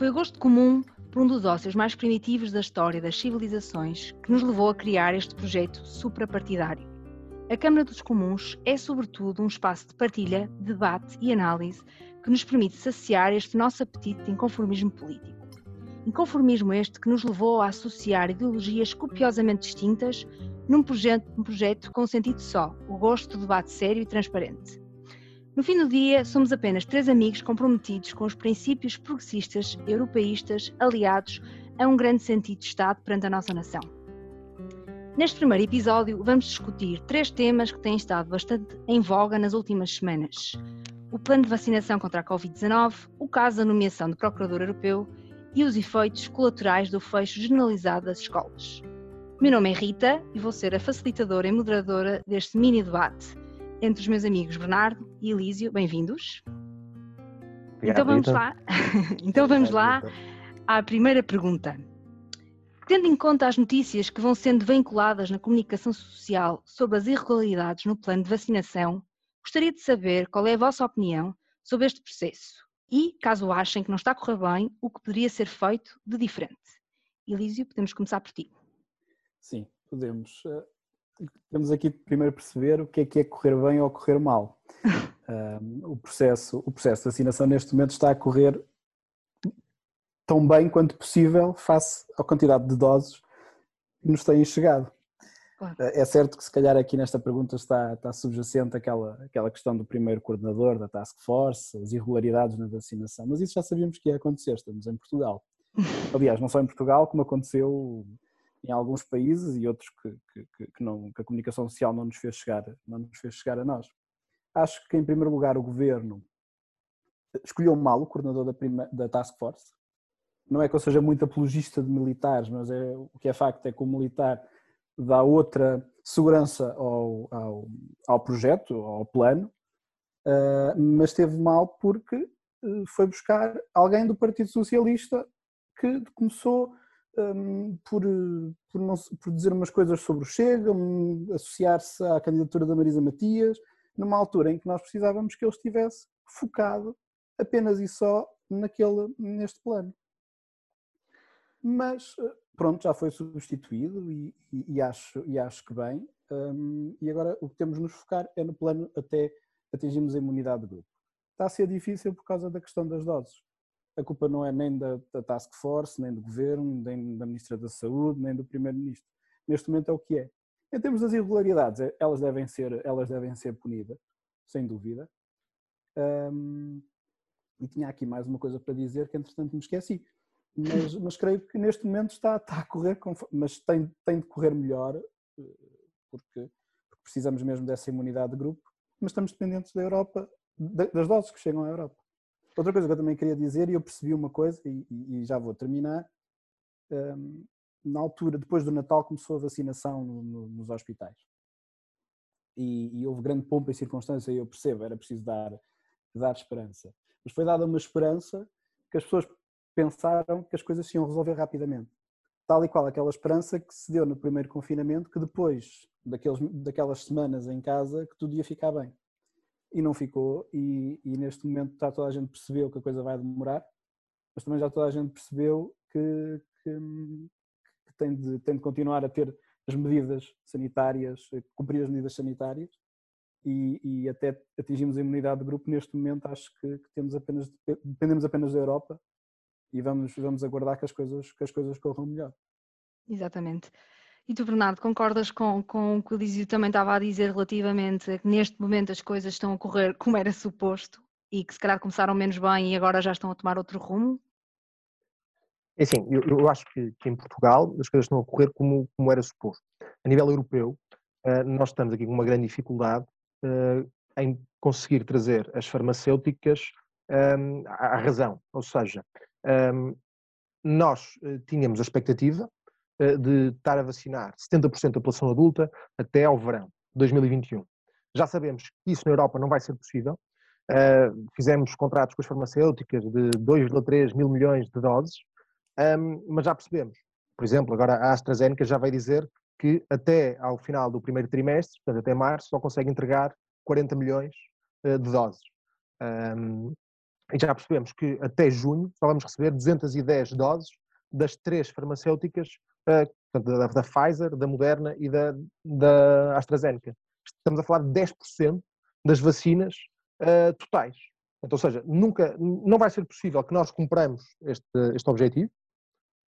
Foi o gosto comum por um dos ósseos mais primitivos da história das civilizações que nos levou a criar este projeto suprapartidário. A Câmara dos Comuns é, sobretudo, um espaço de partilha, debate e análise que nos permite saciar este nosso apetite de inconformismo político. Inconformismo este que nos levou a associar ideologias copiosamente distintas num projeto, um projeto com um sentido só, o gosto do debate sério e transparente. No fim do dia, somos apenas três amigos comprometidos com os princípios progressistas, europeístas, aliados a um grande sentido de Estado perante a nossa nação. Neste primeiro episódio, vamos discutir três temas que têm estado bastante em voga nas últimas semanas: o plano de vacinação contra a Covid-19, o caso da nomeação do Procurador Europeu e os efeitos colaterais do fecho generalizado das escolas. Meu nome é Rita e vou ser a facilitadora e moderadora deste mini debate entre os meus amigos Bernardo e Elísio. Bem-vindos. Então vamos Rita. lá. então vamos lá à primeira pergunta. Tendo em conta as notícias que vão sendo vinculadas na comunicação social sobre as irregularidades no plano de vacinação, gostaria de saber qual é a vossa opinião sobre este processo e, caso achem que não está a correr bem, o que poderia ser feito de diferente. Elísio, podemos começar por ti. Sim, podemos. Eh, temos aqui de primeiro perceber o que é que é correr bem ou correr mal. Um, o, processo, o processo de vacinação neste momento está a correr tão bem quanto possível face à quantidade de doses que nos têm chegado. Claro. É certo que se calhar aqui nesta pergunta está, está subjacente aquela, aquela questão do primeiro coordenador da Task Force, as irregularidades na vacinação, mas isso já sabíamos que ia acontecer, estamos em Portugal. Aliás, não só em Portugal, como aconteceu em alguns países e outros que, que, que, não, que a comunicação social não nos, fez chegar, não nos fez chegar a nós. Acho que, em primeiro lugar, o governo escolheu mal o coordenador da, prima, da Task Force. Não é que eu seja muito apologista de militares, mas é, o que é facto é que o militar dá outra segurança ao, ao, ao projeto, ao plano, uh, mas teve mal porque uh, foi buscar alguém do Partido Socialista que começou um, por, por, não, por, dizer umas coisas sobre o Chega, um, associar-se à candidatura da Marisa Matias, numa altura em que nós precisávamos que ele estivesse focado apenas e só naquele, neste plano. Mas eh, pronto, já foi substituído e, e, e acho, e acho que bem. Um, e agora o que temos de nos focar é no plano até atingirmos a imunidade de grupo. Está a ser difícil por causa da questão das doses a culpa não é nem da, da Task Force, nem do Governo, nem da Ministra da Saúde, nem do Primeiro-Ministro. Neste momento é o que é. Em termos das irregularidades, elas devem ser, elas devem ser punidas, sem dúvida. Um, e tinha aqui mais uma coisa para dizer que entretanto me esqueci. Mas, mas creio que neste momento está, está a correr, mas tem, tem de correr melhor, eh, porque, porque precisamos mesmo dessa imunidade de grupo, mas estamos dependentes da Europa, das doses que chegam à Europa. Outra coisa que eu também queria dizer, e eu percebi uma coisa, e, e já vou terminar, um, na altura, depois do Natal, começou a vacinação no, no, nos hospitais. E, e, houve grande pompa e circunstância, e eu percebo, era preciso dar, dar esperança. Mas foi dada uma esperança que as pessoas pensaram que as coisas se iam resolver rapidamente. Tal e qual aquela esperança que se deu no primeiro confinamento, que depois daqueles, daquelas semanas em casa, que tudo ia ficar bem e não ficou. E, e, neste momento já toda a gente percebeu que a coisa vai demorar, mas também já toda a gente percebeu que, que, que tem, de, tem de continuar a ter as medidas sanitárias, cumprir as medidas sanitárias e, e até atingimos a imunidade de grupo. Neste momento acho que, que, temos apenas, dependemos apenas da Europa e vamos, vamos aguardar que as coisas, que as coisas corram melhor. Exatamente. E tu, Bernardo, concordas com, com o que o Lísio também estava a dizer relativamente a que neste momento as coisas estão a correr como era suposto e que se calhar começaram menos bem e agora já estão a tomar outro rumo? É assim, eu, eu acho que, que, em Portugal as coisas estão a correr como, como era suposto. A nível europeu, uh, nós estamos aqui com uma grande dificuldade uh, em conseguir trazer as farmacêuticas um, à razão. Ou seja, um, nós uh, tínhamos a expectativa eh, de estar a vacinar 70% da população adulta até ao verão de 2021. Já sabemos que isso na Europa não vai ser possível. Uh, fizemos contratos com as farmacêuticas de 2,3 mil milhões de doses, mas já percebemos. Por exemplo, agora a AstraZeneca já vai dizer que até ao final do primeiro trimestre, portanto até março, só consegue entregar 40 milhões uh, de doses. E já percebemos que até junho só vamos receber 210 doses das três farmacêuticas, da, da, Pfizer, da Moderna e da, da AstraZeneca. Estamos a falar de 10% das vacinas uh, totais. Então, ou seja, nunca, não vai ser possível que nós compramos este, este objetivo,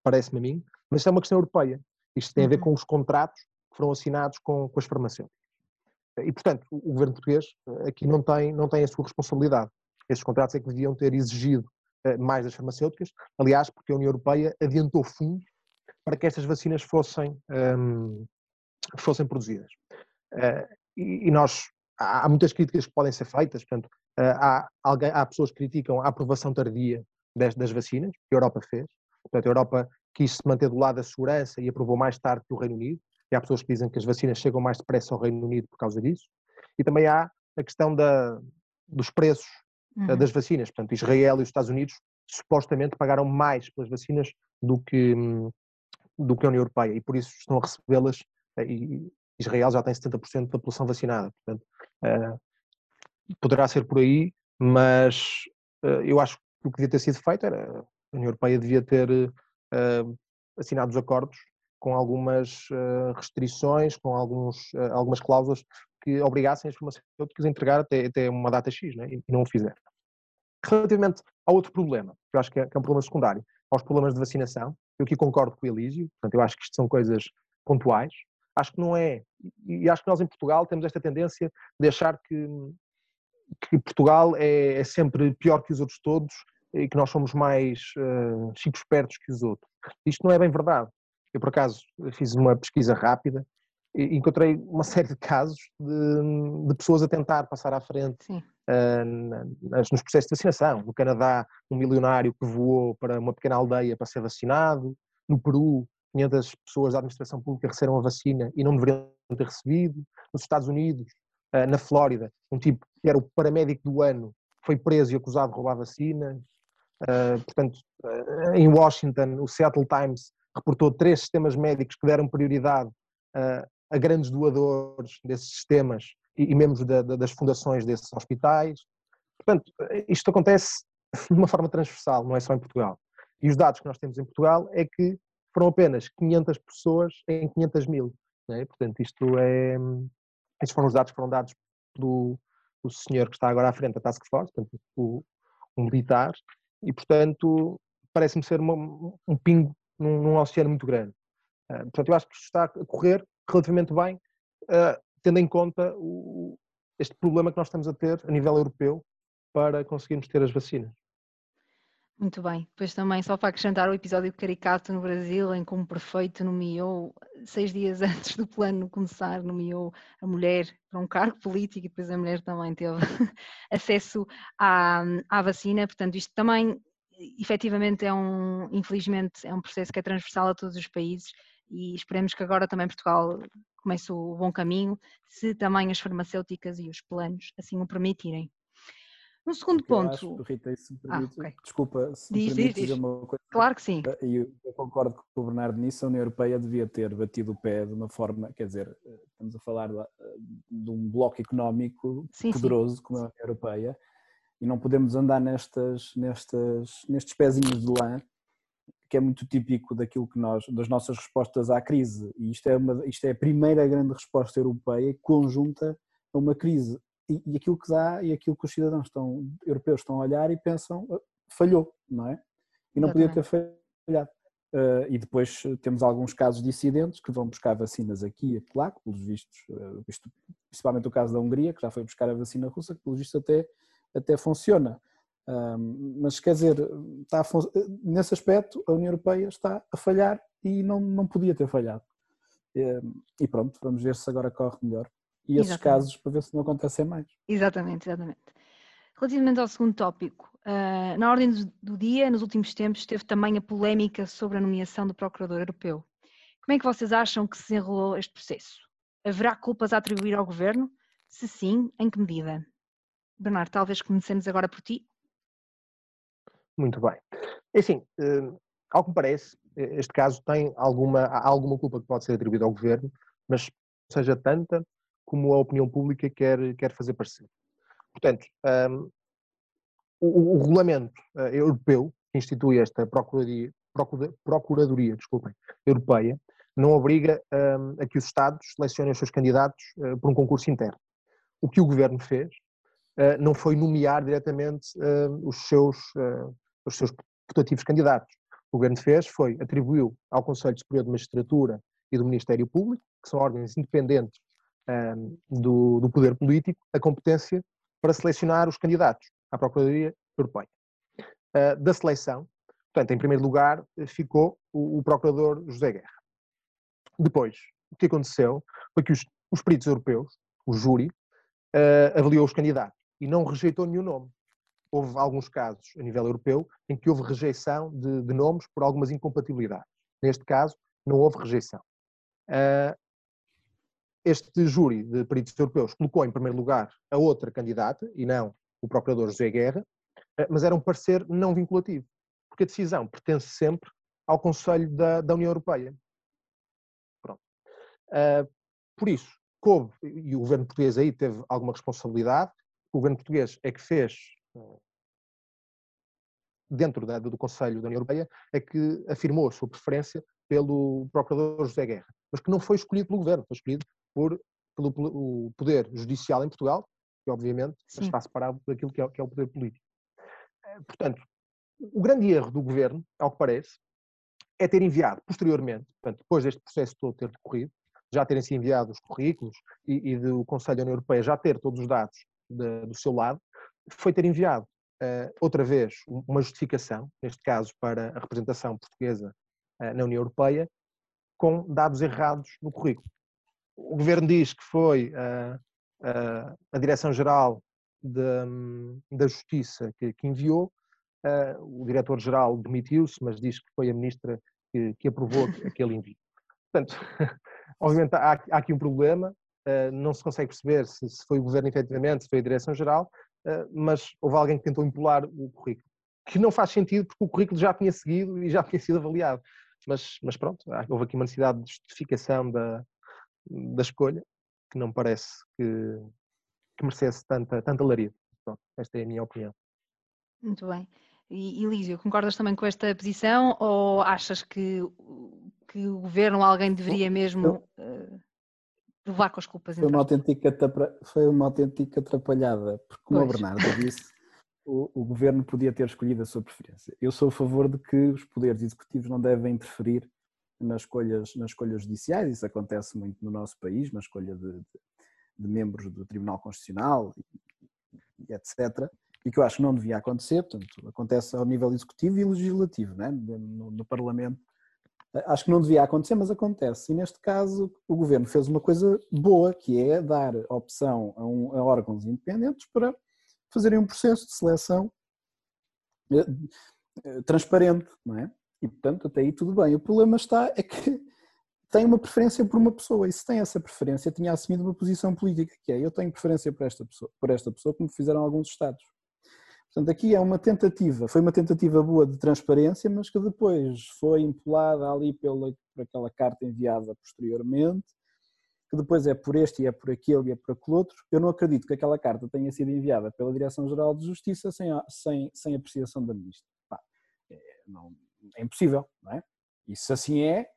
parece-me a mim, mas isto é uma questão europeia. Isto tem a ver uhum. com os contratos que foram assinados com, com as farmacêuticas. E, portanto, o governo português eh, aqui não tem, não tem a sua responsabilidade. Esses contratos é que deviam ter exigido eh, mais das farmacêuticas, aliás, porque a União Europeia adiantou fundos para que estas vacinas fossem, um, fossem produzidas. Uh, e, e, nós, há, há, muitas críticas que podem ser feitas, portanto, uh, há, alguém, há pessoas que criticam a aprovação tardia das, das vacinas, que a Europa fez, portanto, a Europa quis se manter do lado da segurança e aprovou mais tarde que o Reino Unido, e há pessoas que dizem que as vacinas chegam mais depressa ao Reino Unido por causa disso. E também há a questão da, dos preços eh, uhum. das vacinas. Portanto, Israel e os Estados Unidos supostamente pagaram mais pelas vacinas do que, do que a União Europeia e por isso estão a recebê-las. Eh, e Israel já tem 70% da população vacinada. Portanto, uh, poderá ser por aí, mas uh, eu acho que o que devia ter sido feito era a União Europeia devia ter assinado os acordos com algumas restrições, com alguns, algumas cláusulas que obrigassem as farmacêuticas a entregar até, até uma data X, né? e não o fizeram. Relativamente ao outro problema, que eu acho que é, que é, um problema secundário, aos problemas de vacinação, eu aqui concordo com o Elísio, portanto, eu acho que isto são coisas pontuais. Acho que não é, e acho que nós em Portugal temos esta tendência de achar que, que Portugal é, é sempre pior que os outros todos e que nós somos mais uh, chicos espertos que os outros. Isto não é bem verdade. Eu, por acaso, fiz uma pesquisa rápida e encontrei uma série de casos de, de pessoas a tentar passar à frente uh, nos processos de vacinação. No Canadá, um milionário que voou para uma pequena aldeia para ser vacinado. No Peru, 500 pessoas da administração pública receberam a vacina e não deveriam ter recebido. Nos Estados Unidos, uh, na Flórida, um tipo que era o paramédico do ano foi preso e acusado de roubar vacinas. Uh, portanto, em Washington, o Seattle Times reportou três sistemas médicos que deram prioridade a grandes doadores desses sistemas e, membros da, da, das fundações desses hospitais. Portanto, isto acontece de uma forma transversal, não é só em Portugal. E os dados que nós temos em Portugal é que foram apenas 500 pessoas em 500 mil. É? Portanto, isto é. Estes foram os dados que foram dados do, do senhor que está agora à frente da Task Force, portanto, o, o militar, e portanto parece-me ser uma, um pingo num, num oceano muito grande. Uh, portanto, eu acho que está a correr relativamente bem, uh, tendo em conta o, este problema que nós estamos a ter a nível europeu para conseguirmos ter as vacinas. Muito bem. Depois também, só para acrescentar o episódio caricato no Brasil, em que um prefeito nomeou, seis dias antes do plano começar, nomeou a mulher para um cargo político e depois a mulher também teve acesso à, à vacina. Portanto, isto também efetivamente é um, infelizmente, é um processo que é transversal a todos os países e esperemos que agora também Portugal comece o bom caminho, se também as farmacêuticas e os planos assim o permitirem. No segundo ponto. Acho, Rita, se me permite, ah, okay. desculpa, se diz, me diz, diz. uma coisa. Claro que sim. E eu, eu, concordo com o Bernardo nisso, a União Europeia devia ter batido o pé de uma forma, quer dizer, estamos a falar de, de um bloco económico sim, poderoso sim. como a União Europeia, e não podemos andar nestas, nestas, nestes pezinhos de lã, que é muito típico daquilo que nós, das nossas respostas à crise. E isto é, uma, isto é a primeira grande resposta europeia conjunta a uma crise. E, e aquilo que dá e aquilo que os cidadãos estão, europeus estão a olhar e pensam, ah, falhou, não é? E não podia ter falhado. Uh, e depois temos alguns casos dissidentes que vão buscar vacinas aqui e lá, que pelos vistos, uh, visto, principalmente o caso da Hungria, que já foi buscar a vacina russa, que pelos vistos até até funciona. Um, mas quer dizer, está nesse aspecto a União Europeia está a falhar e não, não podia ter falhado. E pronto, vamos ver se agora corre melhor. E esses exatamente. casos para ver se não acontecem mais. Exatamente, exatamente. Relativamente ao segundo tópico, uh, na ordem do dia, nos últimos tempos, teve também a polémica sobre a nomeação do Procurador Europeu. Como é que vocês acham que se enrolou este processo? Haverá culpas a atribuir ao Governo? Se sim, em que medida? Bernardo, talvez comecemos agora por ti. Muito bem. É assim, eh, ao que me parece, este caso tem alguma, alguma culpa que pode ser atribuída ao governo, mas seja tanta como a opinião pública quer, quer fazer parecer. Portanto, um, o, o regulamento uh, europeu que institui esta Procuradoria, Procuradoria, Procuradoria desculpem, Europeia não obriga um, a que os Estados selecionem os seus candidatos uh, por um concurso interno. O que o governo fez uh, não foi nomear diretamente uh, os, seus, os seus putativos candidatos. O governo fez foi atribuiu ao Conselho Superior de Magistratura e do Ministério Público, que são órgãos independentes um, do, do poder político, a competência para selecionar os candidatos à Procuradoria Europeia. da seleção, portanto, em primeiro lugar, ficou o, o Procurador José Guerra. Depois, o que aconteceu foi que os, os peritos europeus, o júri, uh, avaliou os candidatos e não rejeitou nenhum nome. Houve alguns casos a nível europeu em que houve rejeição de, de nomes por algumas incompatibilidades. Neste caso, não houve rejeição. Uh, este júri de peritos europeus colocou em primeiro lugar a outra candidata e não o procurador José Guerra, uh, mas era um parecer não vinculativo, porque a decisão pertence sempre ao Conselho da, da União Europeia. Uh, por isso, coube, e o governo português aí teve alguma responsabilidade, o governo português é que fez, dentro da, do Conselho da União Europeia, é que afirmou a sua preferência pelo Procurador José Guerra, mas que não foi escolhido pelo governo, foi escolhido por, pelo Poder Judicial em Portugal, que obviamente Sim. está separado daquilo que é, que é o poder político. Eh, portanto, o grande erro do governo, ao que parece, é ter enviado posteriormente, portanto, depois deste processo todo ter decorrido, já terem se enviado os currículos e, e do Conselho da União Europeia já ter todos os dados de, do seu lado, foi ter enviado uh, outra vez uma justificação, neste caso para a representação portuguesa uh, na União Europeia, com dados errados no currículo. O governo diz que foi uh, a Direção-Geral da Justiça que, que enviou, o diretor-geral demitiu-se, mas diz que foi a ministra que, que aprovou aquele envio. Portanto, obviamente há, há, aqui um problema, não se consegue perceber se, foi o governo efetivamente, se foi a direção-geral, mas houve alguém que tentou empolar o currículo, que não faz sentido porque o currículo já tinha seguido e já tinha sido avaliado. Mas, mas pronto, houve aqui uma necessidade de justificação da, da escolha, que não parece que, que merecesse tanta, tanta alarido. Pronto, esta é a minha opinião. Muito bem. E, Lísio, concordas também com esta posição ou achas que, que o governo alguém deveria mesmo uh, levar com as culpas? Foi uma, autêntica, foi uma autêntica atrapalhada, porque como pois. o Bernardo disse, o, o, governo podia ter escolhido a sua preferência. Eu sou a favor de que os poderes executivos não devem interferir nas escolhas, nas escolhas judiciais, isso acontece muito no nosso país, na escolha de, de, de membros do Tribunal Constitucional, e, etc e que eu acho que não devia acontecer, portanto, acontece ao nível executivo e legislativo, né? no, no Parlamento. Acho que não devia acontecer, mas acontece. E neste caso, o governo fez uma coisa boa, que é dar opção a, um, a órgãos independentes para fazerem um processo de seleção eh, eh, transparente, não é? E portanto, até aí tudo bem. O problema está é que tem uma preferência por uma pessoa e se tem essa preferência tinha assumido uma posição política que é eu tenho preferência por esta pessoa, por esta pessoa como fizeram alguns estados. Portanto, aqui é uma tentativa, foi uma tentativa boa de transparência, mas que depois foi empolada ali pela, por aquela carta enviada posteriormente, que depois é por este e é por aquele e é por aquele outro. Eu não acredito que aquela carta tenha sido enviada pela Direção-Geral de Justiça sem, sem, sem apreciação da Ministra. Pá, é, não, é impossível, não é? E se assim é,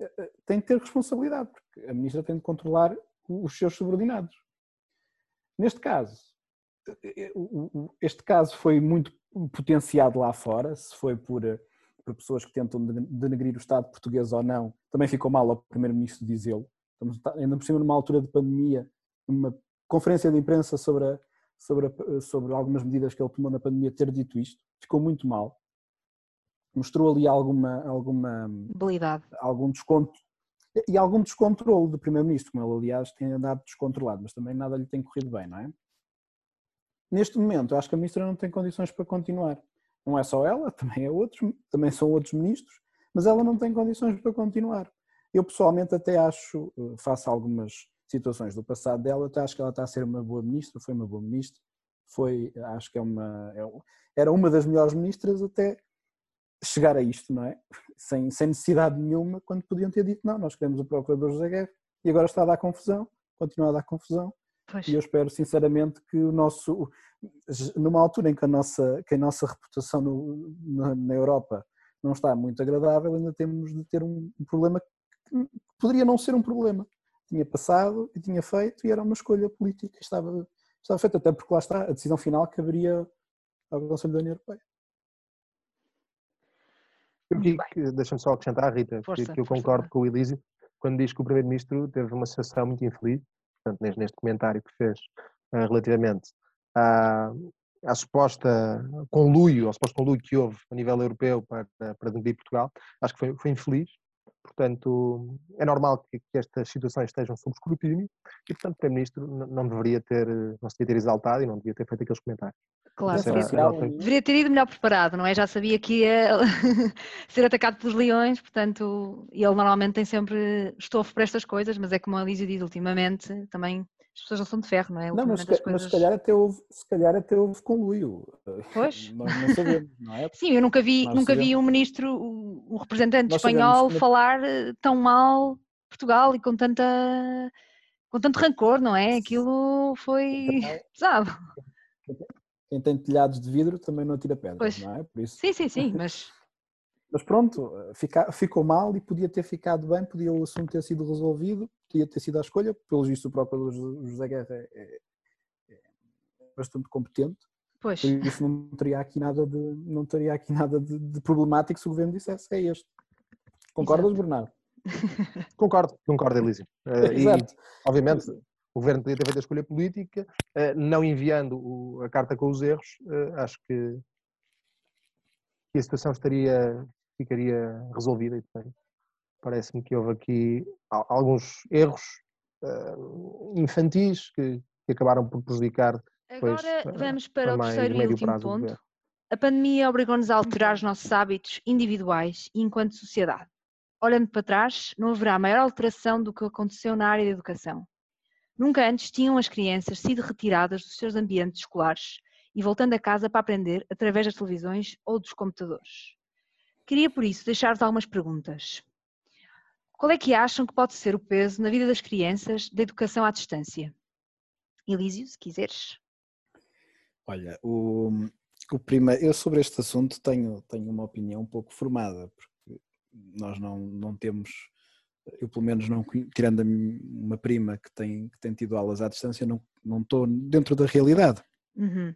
é, é, tem que ter responsabilidade, porque a Ministra tem de controlar os seus subordinados. Neste caso, este caso foi muito potenciado lá fora, se foi por, por pessoas que tentam denegrir o Estado português ou não, também ficou mal ao Primeiro-Ministro dizê-lo. Estamos ainda por cima numa altura de pandemia, uma conferência de imprensa sobre, a, sobre, a, sobre algumas medidas que ele tomou na pandemia, ter dito isto, ficou muito mal. Mostrou ali alguma, alguma habilidade, algum desconto e algum descontrole do Primeiro-Ministro, como ele, aliás, tem andado descontrolado, mas também nada lhe tem corrido bem, não é? Neste momento, acho que a ministra não tem condições para continuar. Não é só ela, também é outros, também são outros ministros, mas ela não tem condições para continuar. Eu pessoalmente até acho, eh, faço algumas situações do passado dela, até acho que ela está a ser uma boa ministra, foi uma boa ministra, foi, acho que é uma, é, era uma das melhores ministras até chegar a isto, não é? Sem, sem necessidade nenhuma, quando podiam ter dito não, nós queremos o Procurador José Guerra e agora está a dar confusão, continua a dar confusão Pois. E eu espero sinceramente que o nosso, numa altura em que a nossa, que a nossa reputação no, na, na, Europa não está muito agradável, ainda temos de ter um, um problema que poderia não ser um problema. Tinha passado e tinha feito e era uma escolha política. Estava, estava feita, até porque lá está, a decisão final caberia ao Conselho da União Europeia. Deixa-me só acrescentar, Rita, força, que eu concordo força. com o Elísio quando diz que o Primeiro-Ministro teve uma sensação muito infeliz, portanto, neste, comentário que fez uh, relativamente à, à suposta conluio, ao suposto conluio que houve a nível europeu para, para demitir Portugal, acho que foi, foi infeliz, portanto, é normal que, que, estas situações estejam sob escrutínio e, portanto, o Primeiro-Ministro não deveria ter, não se devia ter exaltado e não devia ter feito aqueles comentários. Claro, deveria, deveria, ter ido melhor preparado, não é? Já sabia que ia ser atacado pelos leões, portanto, ele normalmente tem sempre estofo para estas coisas, mas é como a Lígia diz, ultimamente também as pessoas não são de ferro, não é? Não, mas, coisas... mas se, calhar até houve, se calhar até houve conluio. Pois. Nós não sabemos, não é? Sim, eu nunca vi, nunca vi um ministro, um representante Nós espanhol falar eh, tão mal Portugal e com tanta com tanto rancor, não é? Aquilo foi pesado quem tem telhados de vidro também não atira pedras, pois. não é? Por isso... Sim, sim, sim, mas... mas pronto, fica, ficou mal e podia ter ficado bem, podia o assunto ter sido resolvido, podia ter sido a escolha, pelo visto o próprio José Guerra é, é, é bastante competente, pois. por isso não teria aqui nada de, não teria aqui nada de, de problemático se o governo dissesse é este. Concordas, Exato. Bernardo? concordo, concordo, Elísio. Uh, e, obviamente, o governo podia ter feito a escolha política, eh, não enviando a carta com os erros, eh, acho que, a situação estaria, ficaria resolvida e parece-me que houve aqui alguns erros eh, infantis que, que acabaram por prejudicar depois, Agora vamos para o terceiro e último ponto. A pandemia obrigou-nos a alterar os nossos hábitos individuais e enquanto sociedade. Olhando para trás, não haverá maior alteração do que aconteceu na área da educação. Nunca antes tinham as crianças sido retiradas dos seus ambientes escolares e voltando a casa para aprender através das televisões ou dos computadores. Queria por isso deixar-vos algumas perguntas. Qual é que acham que pode ser o peso na vida das crianças da educação à distância? Elísio, se quiseres. Olha, o, o primeiro, eu sobre este assunto tenho, tenho uma opinião um pouco formada, porque nós não, não temos eu pelo menos não tirando uma prima que tem, que tem tido aulas à distância, não, não estou dentro da realidade. Uhum.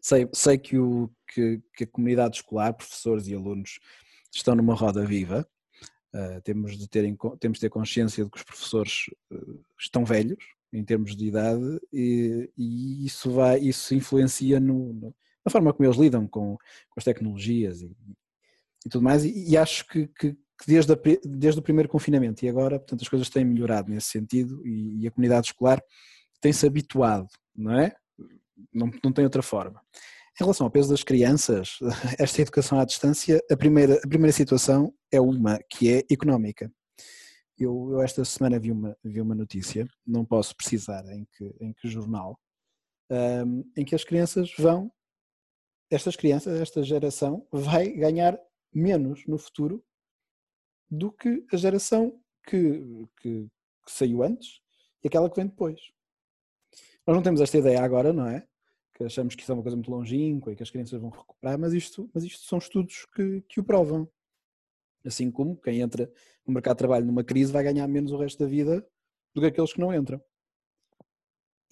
Sei, sei que, o, que, que, a comunidade escolar, professores e alunos estão numa roda viva. Uh, temos, de ter, temos de ter consciência de que os professores uh, estão velhos em termos de idade e, e isso vai isso influencia no, no, na forma como eles lidam com, com as tecnologias e, e tudo mais e, e acho que, que, que desde, a, desde o primeiro confinamento e agora, portanto, as coisas têm melhorado nesse sentido e, e a comunidade escolar tem-se habituado, não é? Não, não tem outra forma. Em relação ao peso das crianças, esta educação à distância, a primeira, a primeira situação é uma que é económica. Eu, eu, esta semana vi uma, vi uma notícia, não posso precisar em que, em que jornal, um, em que as crianças vão, estas crianças, esta geração, vai ganhar menos no futuro do que a geração que, que, que saiu antes e aquela que vem depois. Nós não temos esta ideia agora, não é? Que achamos que isso é uma coisa muito longínqua e que as crianças vão recuperar, mas isto, mas isto são estudos que, que o provam. Assim como quem entra no mercado de trabalho numa crise vai ganhar menos o resto da vida do que aqueles que não entram.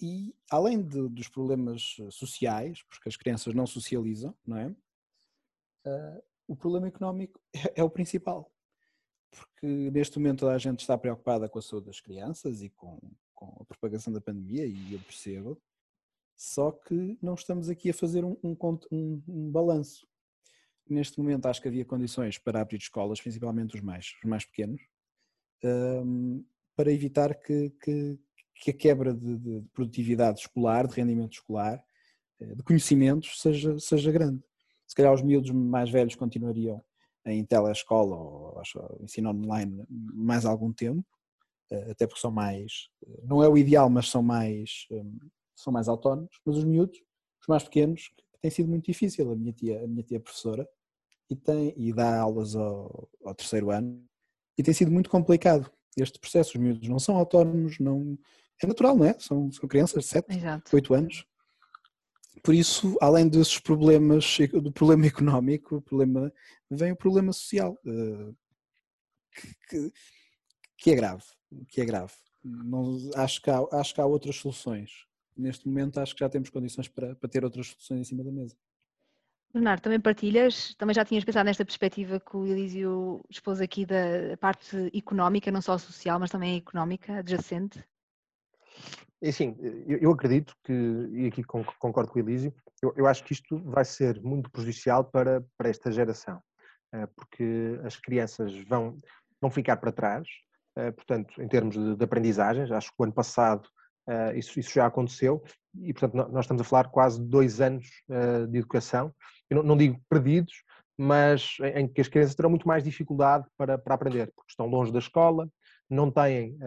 E além de, dos problemas sociais, porque as crianças não socializam, não é? Uh, o problema económico é, é o principal porque neste momento a gente está preocupada com a saúde das crianças e com, com a propagação da pandemia, e eu percebo, só que não estamos aqui a fazer um, um, um, um balanço. Neste momento acho que havia condições para abrir escolas, principalmente os mais, os mais pequenos, um, para evitar que, que, que a quebra de, de, produtividade escolar, de rendimento escolar, eh, de conhecimentos, seja, seja grande. Se calhar os miúdos mais velhos continuariam em telescola ou ensino online mais algum tempo, até porque são mais, eh, não é o ideal, mas são mais, hum, são mais autónomos, mas os miúdos, os mais pequenos, tem sido muito difícil. A minha tia, a minha tia é professora e, tem, e dá aulas ao, ao terceiro ano e tem sido muito complicado este processo. Os miúdos não são autónomos, não, é natural, não é? São, são crianças de 7, Exato. 8 anos. Por isso, além desses problemas, do problema económico, o problema, vem o problema social, uh, que, que, é grave, que é grave. Não, acho, que há, acho que há outras soluções. Neste momento acho que já temos condições para, para ter outras soluções em cima da mesa. Bernardo, também partilhas, também já tinhas pensado nesta perspectiva que o Elísio expôs aqui da parte económica, não só social, mas também económica, adjacente? E sim, eu, acredito que, e aqui concordo com o Elísio, eu, eu, acho que isto vai ser muito prejudicial para, para esta geração, eh, porque as crianças vão, vão ficar para trás, portanto, em termos de, de aprendizagens, acho que o ano passado eh, isso, isso já aconteceu, e portanto nós estamos a falar quase dois anos de educação, eu não, não digo perdidos, mas em que as crianças terão muito mais dificuldade para, para aprender, porque estão longe da escola, não têm,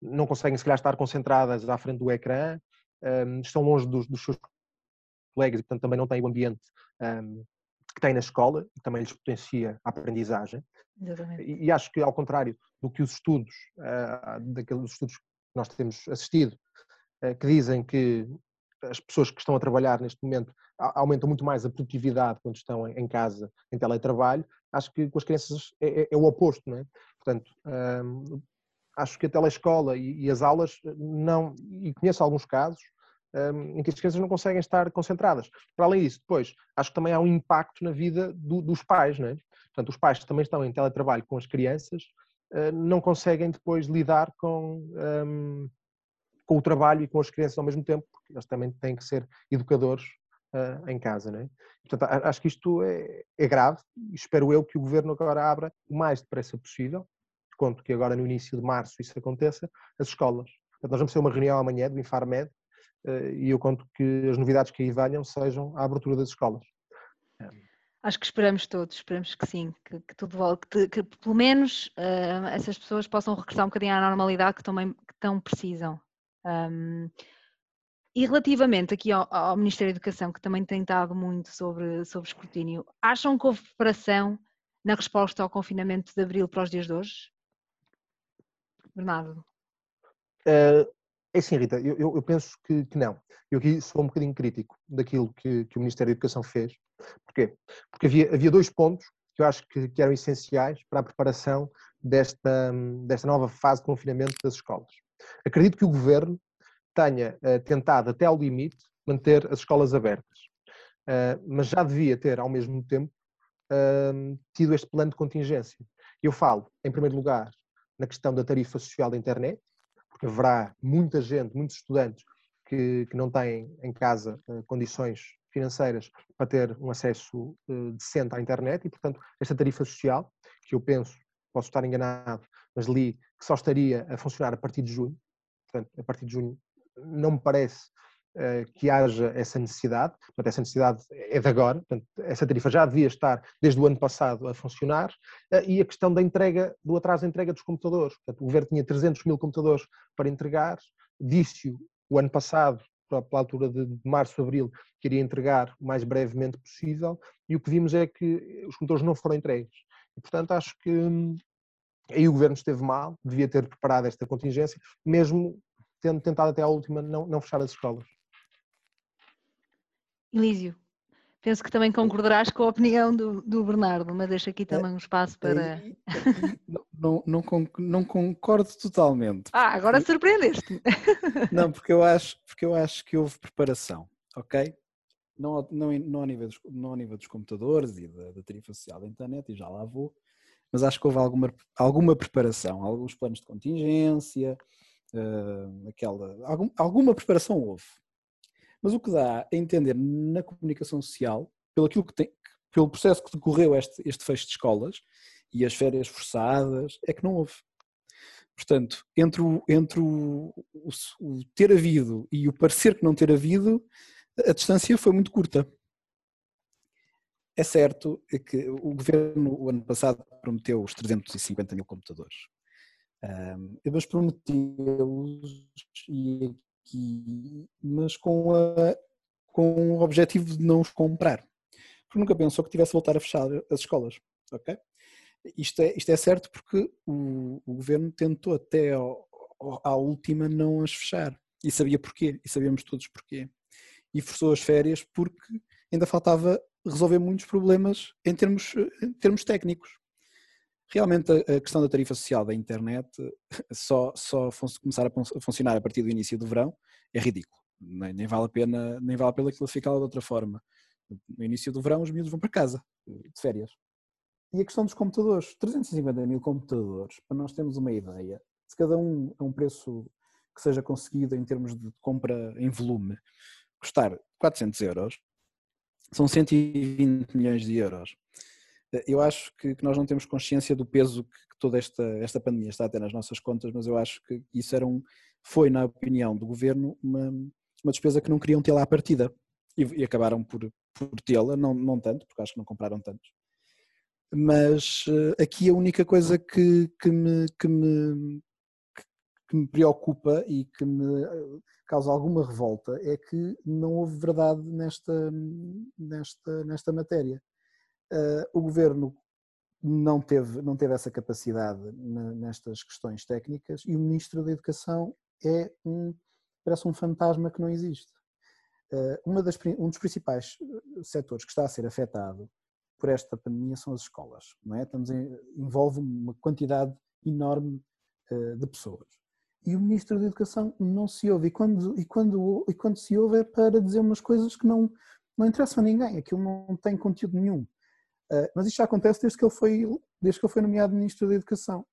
não conseguem se calhar estar concentradas à frente do ecrã, um, estão longe dos, dos, seus colegas e portanto também não têm o ambiente um, que têm na escola e também lhes potencia a aprendizagem. E, e, acho que ao contrário do que os estudos, uh, daqueles estudos que nós temos assistido, uh, que dizem que as pessoas que estão a trabalhar neste momento aumentam muito mais a produtividade quando estão em casa, em teletrabalho, acho que com as crianças é, é, é o oposto, não é? Portanto, acho que a telescola e, e, as aulas não, e conheço alguns casos em que as crianças não conseguem estar concentradas. Para além disso, depois, acho que também há um impacto na vida do, dos pais, não é? Portanto, os pais também estão em teletrabalho com as crianças não conseguem depois lidar com, um, com o trabalho e com as crianças ao mesmo tempo, porque eles também têm que ser educadores uh, em casa. Não é? Portanto, acho que isto é, é grave e espero eu que o Governo agora abra o mais depressa possível, conto que agora no início de março isso aconteça, as escolas. Portanto, nós vamos ter uma reunião amanhã do Infarmed uh, e eu conto que as novidades que aí venham sejam a abertura das escolas. Acho que esperamos todos, esperamos que sim, que, que tudo volte, que, que, pelo menos uh, essas pessoas possam regressar um bocadinho à normalidade que também que tão precisam. Um, e relativamente aqui ao, ao, Ministério da Educação, que também tem estado muito sobre, sobre escrutínio, acham que houve preparação na resposta ao confinamento de abril para os dias de hoje? Bernardo? Uh, é sim, Rita, eu, eu penso que, que, não. Eu aqui sou um bocadinho crítico daquilo que, que o Ministério da Educação fez. Porquê? Porque havia, havia dois pontos que eu acho que, que, eram essenciais para a preparação desta, desta nova fase de confinamento das escolas. Acredito que o Governo tenha uh, tentado até ao limite manter as escolas abertas, uh, mas já devia ter, ao mesmo tempo, uh, tido este plano de contingência. Eu falo, em primeiro lugar, na questão da tarifa social da internet, porque haverá muita gente, muitos estudantes que, que não têm em casa condições financeiras para ter um acesso decente à internet e, portanto, esta tarifa social, que eu penso, posso estar enganado, mas li que só estaria a funcionar a partir de junho, portanto, a partir de junho não me parece uh, que haja essa necessidade, portanto, essa necessidade é de agora, portanto, essa tarifa já devia estar desde o ano passado a funcionar, uh, e a questão da entrega, do atraso da entrega dos computadores, portanto, o governo tinha 300 mil computadores para entregar, disse o ano passado, pela altura de março, abril, que iria entregar o mais brevemente possível, e o que vimos é que os computadores não foram entregues. E, portanto, acho que hum, aí o governo esteve mal, devia ter preparado esta contingência, mesmo tendo tentado até à última não, não fechar as escolas. Elísio, penso que também concordarás com a opinião do, do Bernardo, mas deixo aqui também um espaço para. Não, não, não, concordo totalmente. Ah, agora surpreendeste-me. Não, porque eu, acho, porque eu acho que houve preparação, ok? Não, não, não, ao, nível dos, não ao nível dos computadores e da, da tarifa social da internet, e já lá vou, mas acho que houve alguma, alguma preparação, alguns planos de contingência, uh, aquela, algum, alguma preparação houve. Mas o que dá a entender na comunicação social, pelo, aquilo que tem, pelo processo que decorreu este, este fecho de escolas e as férias forçadas, é que não houve. Portanto, entre, o, entre o, o, o ter havido e o parecer que não ter havido, a distância foi muito curta. É certo que o governo, o ano passado, prometeu os 350 mil computadores. Um, mas prometeu-os e mas com, a, com o objetivo de não os comprar. Porque nunca pensou que tivesse de voltar a fechar as escolas. Ok? Isto é, isto é certo porque o, o governo tentou até à última não as fechar. E sabia porquê, e sabíamos todos porquê. E forçou as férias porque ainda faltava resolver muitos problemas em termos, em termos técnicos. Realmente a questão da tarifa social da internet só, só começar a funcionar a partir do início do verão é ridículo. Nem, nem vale a pena, nem vale a pena classificá-la de outra forma. No início do verão os miúdos vão para casa, de férias. E a questão dos computadores, 350 mil computadores, para nós termos uma ideia, se cada um a um preço que seja conseguido em termos de compra em volume, custar 400 euros, são 120 milhões de euros. Eh, eu acho que, que nós não temos consciência do peso que, que, toda esta, esta pandemia está a ter nas nossas contas, mas eu acho que isso era um, foi, na opinião do governo, uma, uma despesa que não queriam ter lá à partida e, e acabaram por, por tê-la, não, não tanto, porque acho que não compraram tantos. Mas uh, aqui a única coisa que, que, me, que, me, que me preocupa e que me eh, causa alguma revolta é que não houve verdade nesta, nesta, nesta matéria. Uh, o governo não teve, não teve essa capacidade nestas questões técnicas e o Ministro da Educação é um, parece um fantasma que não existe. Uh, uma das, um dos principais setores que está a ser afetado por esta pandemia são as escolas, não é? Estamos em, envolve uma quantidade enorme de pessoas e o Ministro da Educação não se ouve. E quando, e quando, e quando se ouve é para dizer umas coisas que não, não interessam a ninguém, aquilo não tem conteúdo nenhum. Uh, mas isto já acontece desde que, ele foi, desde que ele foi nomeado Ministro da Educação.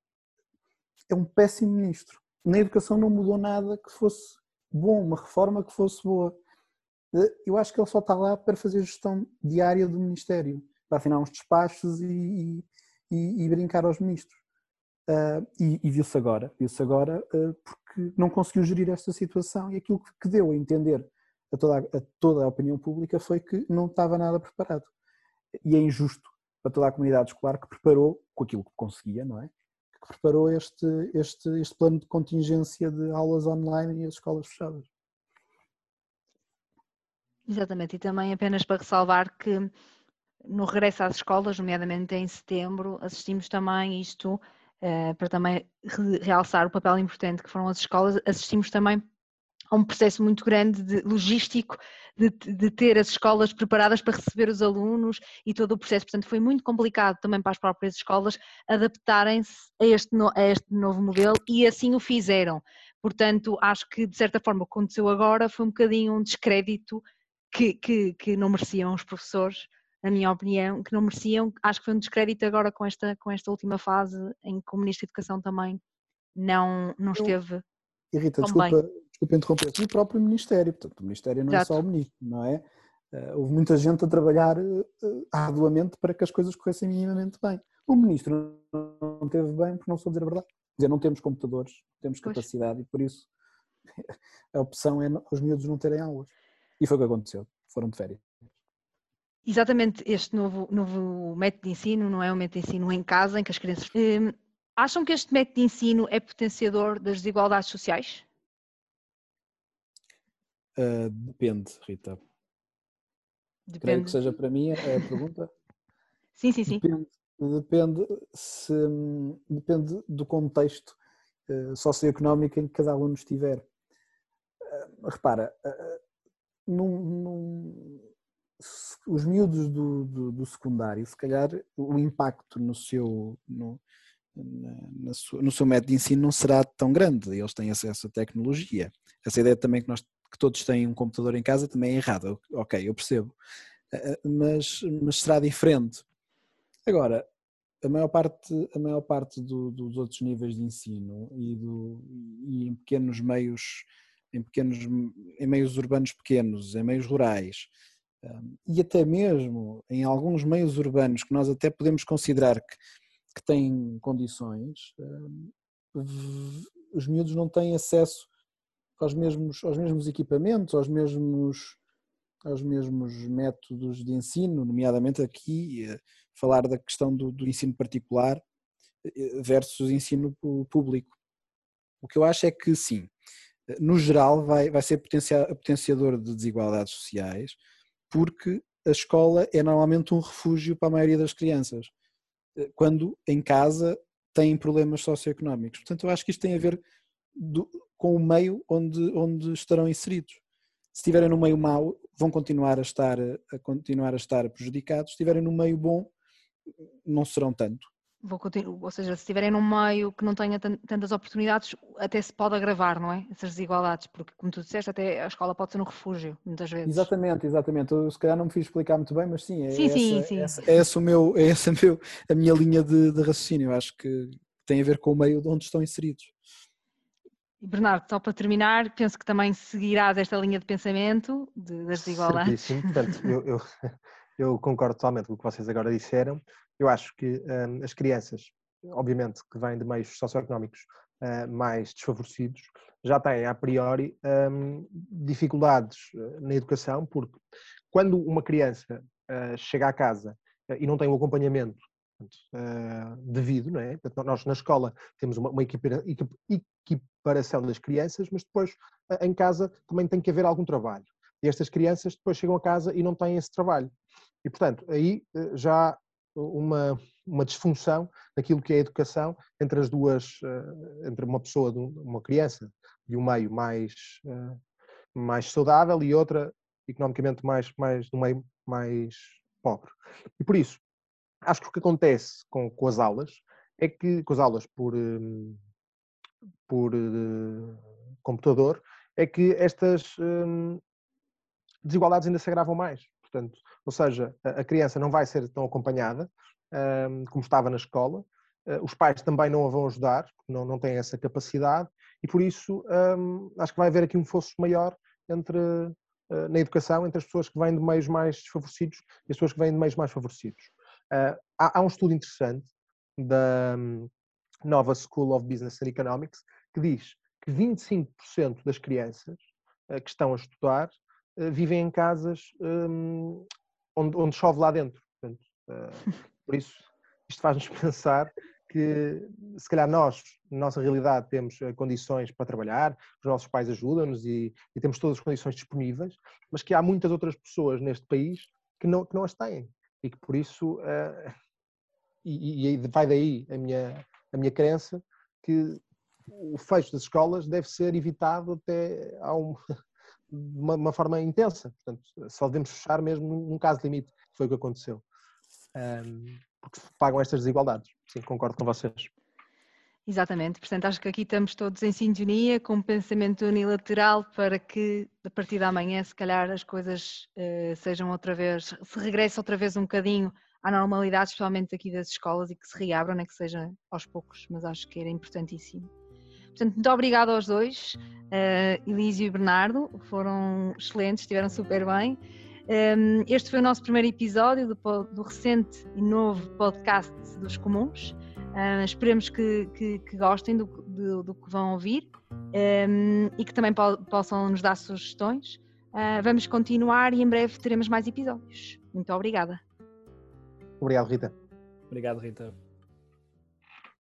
É um péssimo Ministro. Na educação não mudou nada que fosse bom, uma reforma que fosse boa. Uh, eu acho que ele só está lá para fazer gestão diária do Ministério, para afinar uns despachos e, e, e brincar aos ministros. Uh, e, e viu-se agora, viu-se agora uh, porque não conseguiu gerir esta situação e aquilo que, que deu a entender a toda a, a toda a opinião pública foi que não estava nada preparado. E é injusto para toda a comunidade escolar que preparou, com aquilo que conseguia, não é? Que preparou este, este, este plano de contingência de aulas online e as escolas fechadas. Exatamente, e também apenas para ressalvar que no regresso às escolas, nomeadamente em setembro, assistimos também isto uh, para também realçar o papel importante que foram as escolas, assistimos também a um processo muito grande de logístico de, de, ter as escolas preparadas para receber os alunos e todo o processo. Portanto, foi muito complicado também para as próprias escolas adaptarem-se a a este novo modelo e assim o fizeram. Portanto, acho que de certa forma o que aconteceu agora foi um bocadinho um descrédito que, que, que não mereciam os professores na minha opinião, que não mereciam. Acho que foi um descrédito agora com esta, com esta última fase em que o Ministro da Educação também não, não esteve. E Rita, desculpa, desculpa interromper. E o próprio Ministério, portanto, o Ministério não Exato. é só o Ministro, não é? Uh, houve muita gente a trabalhar uh, arduamente para que as coisas corressem minimamente bem. O Ministro não teve bem porque não sou dizer a verdade. Quer dizer, não temos computadores, temos capacidade pois. e por isso a opção é os miúdos não terem aulas. E foi o que aconteceu. Foram de férias. Exatamente, este novo, novo método de ensino não é um método de ensino em casa, em que as crianças. Acham que este método de ensino é potenciador das desigualdades sociais? Uh, depende, Rita. Depende. Creio que seja para mim a pergunta. sim, sim, sim. Depende, depende, se, depende do contexto uh, socioeconómico em que cada aluno estiver. Uh, repara, num, num os miúdos do, do, do, secundário, se calhar o impacto no seu, no, na, sua, no seu método de ensino não será tão grande, eles têm acesso à tecnologia. Essa ideia também que, nós, que todos têm um computador em casa também é errada, ok, eu percebo, eh, eh, mas, mas será diferente. Agora, a maior parte, a maior parte do, dos outros níveis de ensino e, do, e em pequenos meios, em pequenos, em meios urbanos pequenos, em meios rurais, e até mesmo em alguns meios urbanos que nós até podemos considerar que, que têm condições, os miúdos não têm acesso aos mesmos, aos mesmos equipamentos, aos mesmos, aos mesmos métodos de ensino, nomeadamente aqui eh, falar da questão do, do ensino particular eh, versus ensino público. O que eu acho é que sim, no geral vai, vai ser potenciador de desigualdades sociais, porque a escola é normalmente um refúgio para a maioria das crianças, eh, quando em casa têm problemas socioeconómicos. Portanto, eu acho que isto tem a ver do, com o meio onde, onde estarão inseridos. Se estiverem no meio mau, vão continuar a estar a continuar a estar prejudicados. Se estiverem no meio bom, não serão tanto. Vou continuar, ou seja, se estiverem num meio que não tenha tantas oportunidades, até se pode agravar, não é? Essas desigualdades, porque como tu disseste, até a escola pode ser um refúgio, muitas vezes. Exatamente, exatamente. Eu se calhar não me fiz explicar muito bem, mas sim, é, sim, essa, sim, sim. Essa, é essa, o meu, é essa meu, a minha linha de, de raciocínio. Eu acho que tem a ver com o meio onde estão inseridos. Bernardo, só para terminar, penso que também seguirás esta linha de pensamento de, das desigualdades. Sim, portanto, eu, eu, eu, concordo totalmente com o que vocês agora disseram. Eu acho que um, as crianças, obviamente, que vêm de meios socioeconómicos uh, mais desfavorecidos, já têm a priori um, dificuldades eh, na educação, porque quando uma criança uh, chega à casa uh, e não tem o acompanhamento devido, não é? Portanto, nós na escola temos uma, uma equiparação das crianças, mas depois em casa também tem que haver algum trabalho. E estas crianças depois chegam a casa e não têm esse trabalho. E, portanto, aí já uma, uma disfunção naquilo que é a educação entre as duas, eh, entre uma pessoa, uma criança de um meio mais, eh, mais saudável e outra economicamente mais, mais, de um meio mais pobre. E por isso, acho que o que acontece com, com as aulas é que, com as aulas por, hum, por uh, computador, é que estas um, desigualdades ainda se agravam mais. Portanto, ou seja, a criança não vai ser tão acompanhada como estava na escola, uh, os pais também não a vão ajudar, não, não têm essa capacidade, e por isso acho que vai haver aqui um fosso maior entre, uh, na educação entre as pessoas que vêm de meios mais desfavorecidos e as pessoas que vêm de meios mais favorecidos. Uh, há, um estudo interessante da um, nova School of Business and Economics que diz que 25% das crianças que estão a estudar vivem em casas um, onde, onde, chove lá dentro. Portanto, por isso, isto faz-nos pensar que se calhar nós, na nossa realidade, temos condições para trabalhar, os nossos pais ajudam-nos e, e, temos todas as condições disponíveis, mas que há muitas outras pessoas neste país que não, que não as têm e que por isso, uh, e, e, vai daí a minha, a minha crença, que o fecho das escolas deve ser evitado até a um, de uma, uma, forma intensa. Portanto, só devemos fechar mesmo num, caso limite, que foi o que aconteceu. Um, porque pagam estas desigualdades. Sim, concordo com vocês. Exatamente, portanto acho que aqui estamos todos em sintonia com um pensamento unilateral para que a partir da manhã se calhar as coisas uh, sejam outra vez, se regresse outra vez um bocadinho à normalidade, especialmente aqui das escolas e que se reabram, nem que seja aos poucos, mas acho que era importantíssimo. Portanto, muito obrigada aos dois, uh, Elísio e Bernardo, foram excelentes, estiveram super bem. Um, ehm, este foi o nosso primeiro episódio do, do recente e novo podcast dos comuns. Uh, esperemos que, que, que gostem do, do, do, que vão ouvir um, e que também po possam nos dar sugestões. Uh, vamos continuar e em breve teremos mais episódios. Muito obrigada. Obrigado, Rita. Obrigado, Rita.